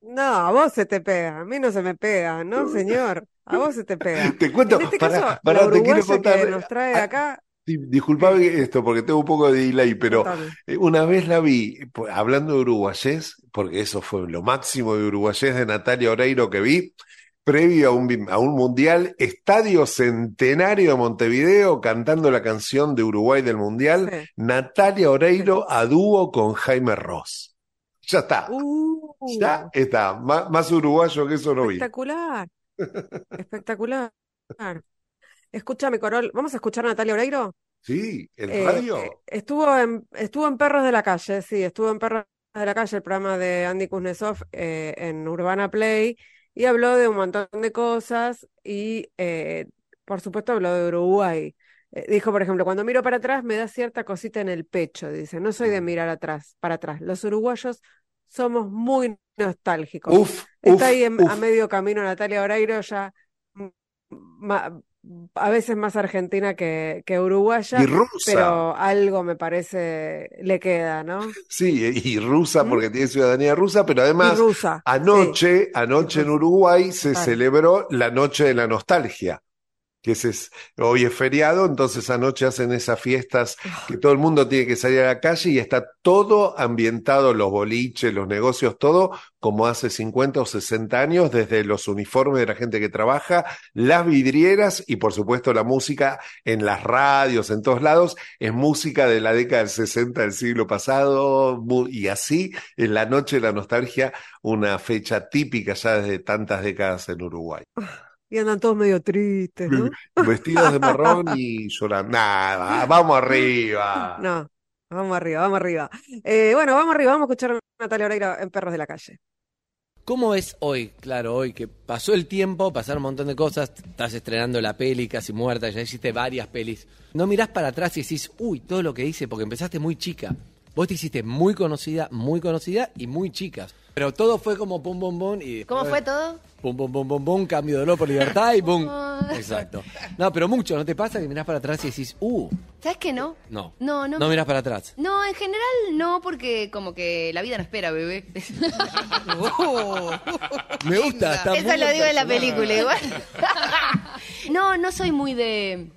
No, a vos se te pega, a mí no se me pega, ¿no, señor? A vos se te pega. Te cuento, En este pará, caso, la te quiero contar. que nos trae Ah, acá, Disculpame esto porque tengo un poco de delay, pero eh, una vez la vi, hablando de uruguayés, porque eso fue lo máximo de uruguayés de Natalia Oreiro que vi, previo a un, a un mundial, Estadio Centenario de Montevideo, cantando la canción de Uruguay del mundial, Sí. Natalia Oreiro a dúo con Jaime Ross. Ya está, uh, ya está, Má- más, uruguayo que eso no vi. espectacular, espectacular. Escúchame, Corol, ¿vamos a escuchar a Natalia Oreiro? Sí, ¿en Eh, radio? eh, estuvo en, estuvo en Perros de la Calle, sí, estuvo en Perros de la Calle, el programa de Andy Kuznetsov eh, en Urbana Play, y habló de un montón de cosas, y eh, por supuesto habló de Uruguay. Dijo, por ejemplo, cuando miro para atrás me da cierta cosita en el pecho, dice, no soy de mirar atrás, para atrás. Los uruguayos somos muy nostálgicos. Uf, Está uf, ahí en- a medio camino Natalia Oreiro, ya mm, ma- a veces más argentina que, que uruguaya, Y rusa. pero algo me parece le queda, ¿no? *laughs* Sí, y rusa porque tiene ciudadanía rusa, pero ¿Mm? Además rusa, anoche, anoche en Uruguay se Claro. celebró la Noche de la Nostalgia, que es, hoy es feriado, entonces anoche hacen esas fiestas que todo el mundo tiene que salir a la calle y está todo ambientado, los boliches, los negocios, todo como hace 50 o 60 años, desde los uniformes de la gente que trabaja, las vidrieras y por supuesto la música en las radios, en todos lados, es música de la década del 60 del siglo pasado, y así en la noche de la nostalgia, una fecha típica ya desde tantas décadas en Uruguay. Y andan todos medio tristes, ¿no? Vestidos de marrón y llorando. Nada, *laughs* vamos arriba. No, vamos arriba, vamos arriba. Eh, bueno, vamos arriba, vamos a escuchar a Natalia Oreiro en Perros de la Calle. ¿Cómo es hoy? Claro, hoy que pasó el tiempo, pasaron un montón de cosas, estás estrenando la peli casi muerta, ya hiciste varias pelis. No mirás para atrás y decís, uy, todo lo que hice, porque empezaste muy chica. Vos te hiciste muy conocida, muy conocida y muy chica. Pero todo fue como pum, pum, pum y ¿Cómo fue todo? Pum, pum, pum, pum, pum, cambio de dolor por libertad y pum. *laughs* Exacto. No, pero mucho, ¿no te pasa que mirás para atrás y decís, uh, ¿Sabes qué no? no. No, no. No mirás para atrás. No, en general no, porque como que la vida no espera, bebé. *laughs* Me gusta, está Eso muy lo digo en la personal. película igual. *laughs* no, no soy muy de,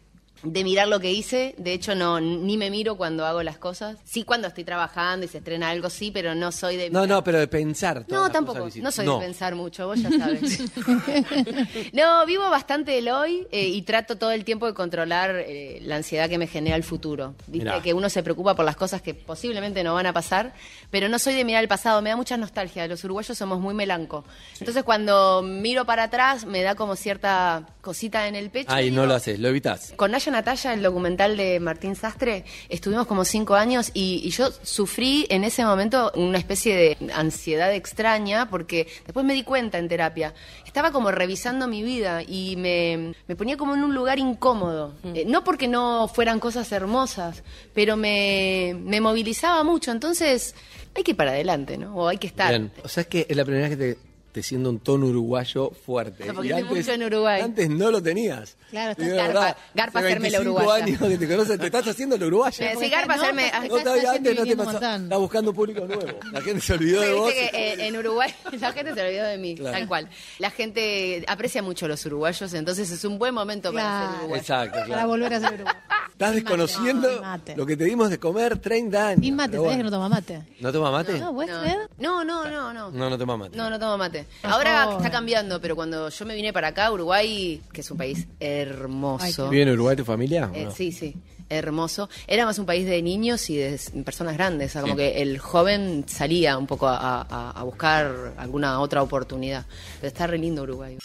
de mirar lo que hice. De hecho, no, ni me miro cuando hago las cosas. Sí, cuando estoy trabajando y se estrena algo, sí, pero no soy de No, no, pero de pensar. No, tampoco. No soy No. de pensar mucho, vos ya sabes. *laughs* no, vivo bastante el hoy eh, y trato todo el tiempo de controlar eh, la ansiedad que me genera el futuro. Viste Mirá. que uno se preocupa por las cosas que posiblemente no van a pasar, pero no soy de mirar el pasado, me da mucha nostalgia. Los uruguayos somos muy melanco. Entonces cuando miro para atrás me da como cierta cosita en el pecho. Ay, no lo haces, lo evitas. con Naya Natalia, el documental de Martín Sastre, estuvimos como cinco años y, y yo sufrí en ese momento una especie de ansiedad extraña porque después me di cuenta en terapia. Estaba como revisando mi vida y me, me ponía como en un lugar incómodo. Eh, no porque no fueran cosas hermosas, pero me, me movilizaba mucho. Entonces hay que ir para adelante, ¿no? O hay que estar. Bien. O sea, es que es la primera vez que te, te siento un tono uruguayo fuerte. Porque Y mucho en Uruguay. Antes no lo tenías. Claro, estás Digo, garpa- verdad, garpa hace hacerme la 25 uruguaya. años que te conoces, te estás haciendo la uruguaya. Eh, sí, garpa hacerme- No, acá todavía esta antes no te matando. Estás buscando público nuevo. La gente se olvidó Sí, de vos. que eh, en Uruguay *laughs* la gente se olvidó de mí, Claro. tal cual. La gente aprecia mucho a los uruguayos, entonces es un buen momento para ser uruguayo. Exacto, claro. Para volver a ser Uruguay. Estás desconociendo mate. lo que te dimos de comer 30 años. Y mate, Pero ¿sabés que no toma mate? ¿No toma mate? No, ¿puedes no. No, no, no, no. No, no toma mate. No, no tomo mate. Ahora está cambiando, pero cuando yo me vine para acá, Uruguay, que es un país hermoso. ¿Vive en Uruguay tu familia? Eh, sí, sí, hermoso. Era más un país de niños y de personas grandes, o sea, como Sí. que el joven salía un poco a, a- a buscar alguna otra oportunidad. Pero está re lindo Uruguay.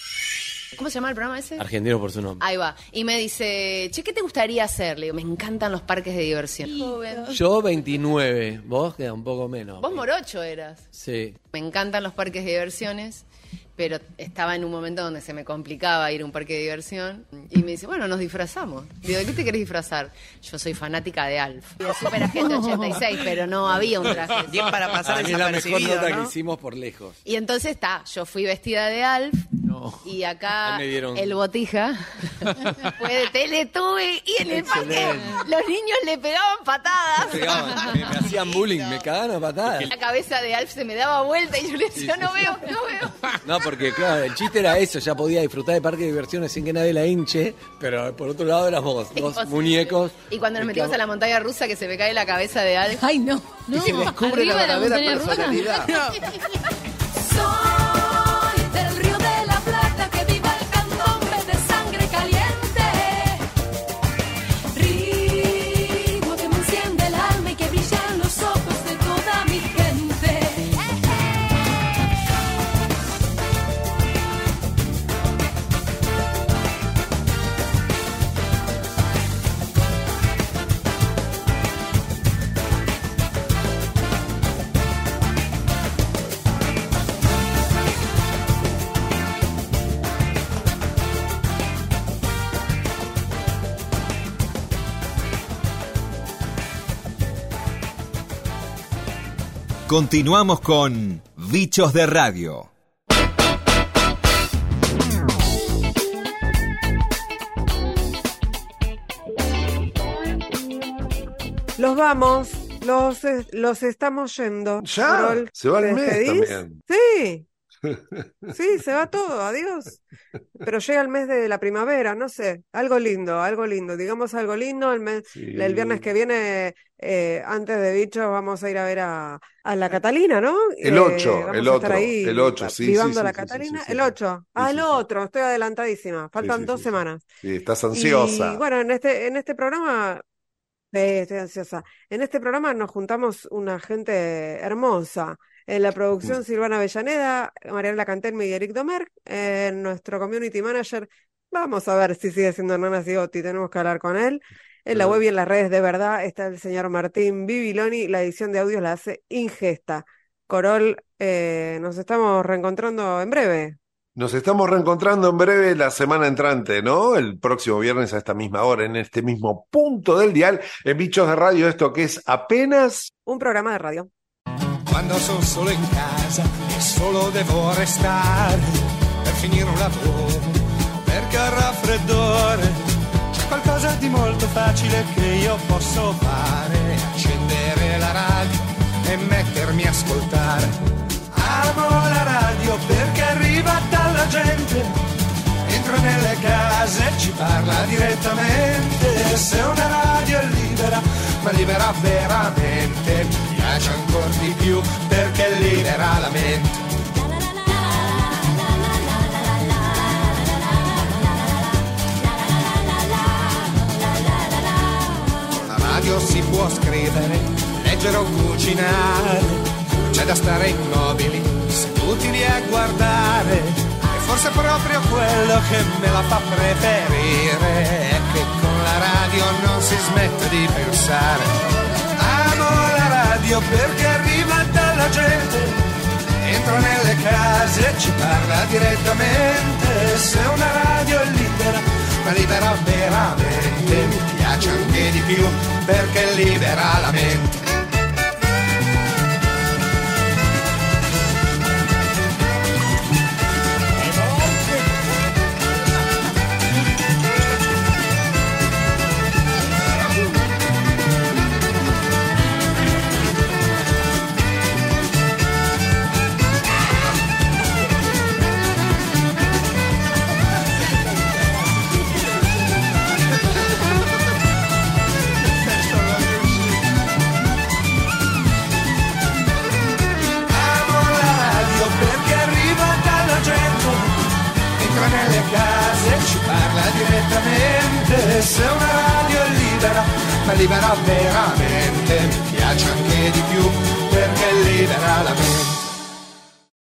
¿Cómo se llama el programa ese? Argentino por su nombre. Ahí va. Y me dice, che, ¿qué te gustaría hacer? Le digo, me encantan los parques de diversión. Yo 29, vos queda un poco menos. Vos morocho eras. Sí. Me encantan los parques de diversiones, pero estaba en un momento donde se me complicaba ir a un parque de diversión. Y me dice, bueno, nos disfrazamos. Digo, ¿de qué te querés disfrazar? Yo soy fanática de Alf. Digo, Super Agente 86, pero no había un traje. *laughs* Bien para pasar es la mejor nota ¿no? que hicimos por lejos. Y entonces está, yo fui vestida de Alf y acá dieron- el botija *laughs* fue de Teletubby y en el parque los niños le pegaban patadas. Pegaban, me, me hacían bullying, me cagaban a patadas. La cabeza de Alf se me daba vuelta y yo le decía, Sí, no sí. veo, no veo. No, porque claro, el chiste era eso, ya podía disfrutar de parque de diversiones sin que nadie la hinche, pero por otro lado éramos dos Imposible. muñecos. Y cuando nos metimos a la montaña rusa que se me cae la cabeza de Alf. Ay, no. Y se descubre la verdadera personalidad. Soy *laughs* Continuamos con Bichos de Radio. Los vamos, los, eh, los estamos yendo. Ya, Carol, se va el ¿te mes también. Sí, sí, se va todo, adiós. Pero llega el mes de la primavera, no sé, algo lindo, algo lindo, digamos algo lindo. El, mes, Sí. el viernes que viene, eh, antes de Bichos, vamos a ir a ver a, a la Catalina, ¿no? El Eh, 8, vamos el otro, ahí el 8, sí, vivando sí, sí, la sí, Catalina. El 8, ah, el otro, estoy adelantadísima, faltan dos semanas. Sí, estás ansiosa. Y bueno, en este, en este programa, sí, estoy ansiosa. En este programa nos juntamos una gente hermosa. En la Mm. producción, Silvana Avellaneda, Mariana Cantelme y Eric Domer. En nuestro community manager, vamos a ver si sigue siendo Nana Cigotti, tenemos que hablar con él. En la web y en las redes de verdad está el señor Martín Bibiloni. La edición de audios la hace Ingesta. Corol, eh, nos estamos reencontrando en breve. Nos estamos reencontrando en breve la semana entrante, ¿no? El próximo viernes a esta misma hora, en este mismo punto del dial, en Bichos de Radio, esto que es apenas Un programa de radio. Quando sono solo in casa e solo devo restare per finire un lavoro, perché al raffreddore c'è qualcosa di molto facile che io posso fare, accendere la radio e mettermi a ascoltare. Amo la radio perché arriva dalla gente, entra nelle case e ci parla direttamente. Se una radio è libera, ma libera veramente, piace ancora di più perché libera la mente. Con la radio si può scrivere, leggere o cucinare, c'è da stare immobili, seduti lì a guardare. E forse proprio quello che me la fa preferire è che con la radio non si smette di pensare. Radio perché arriva dalla gente, entra nelle case e ci parla direttamente. Se una radio è libera, ma libera veramente, mi piace anche di più perché libera la mente. Libera veramente, piace anche di più perché libera la mente.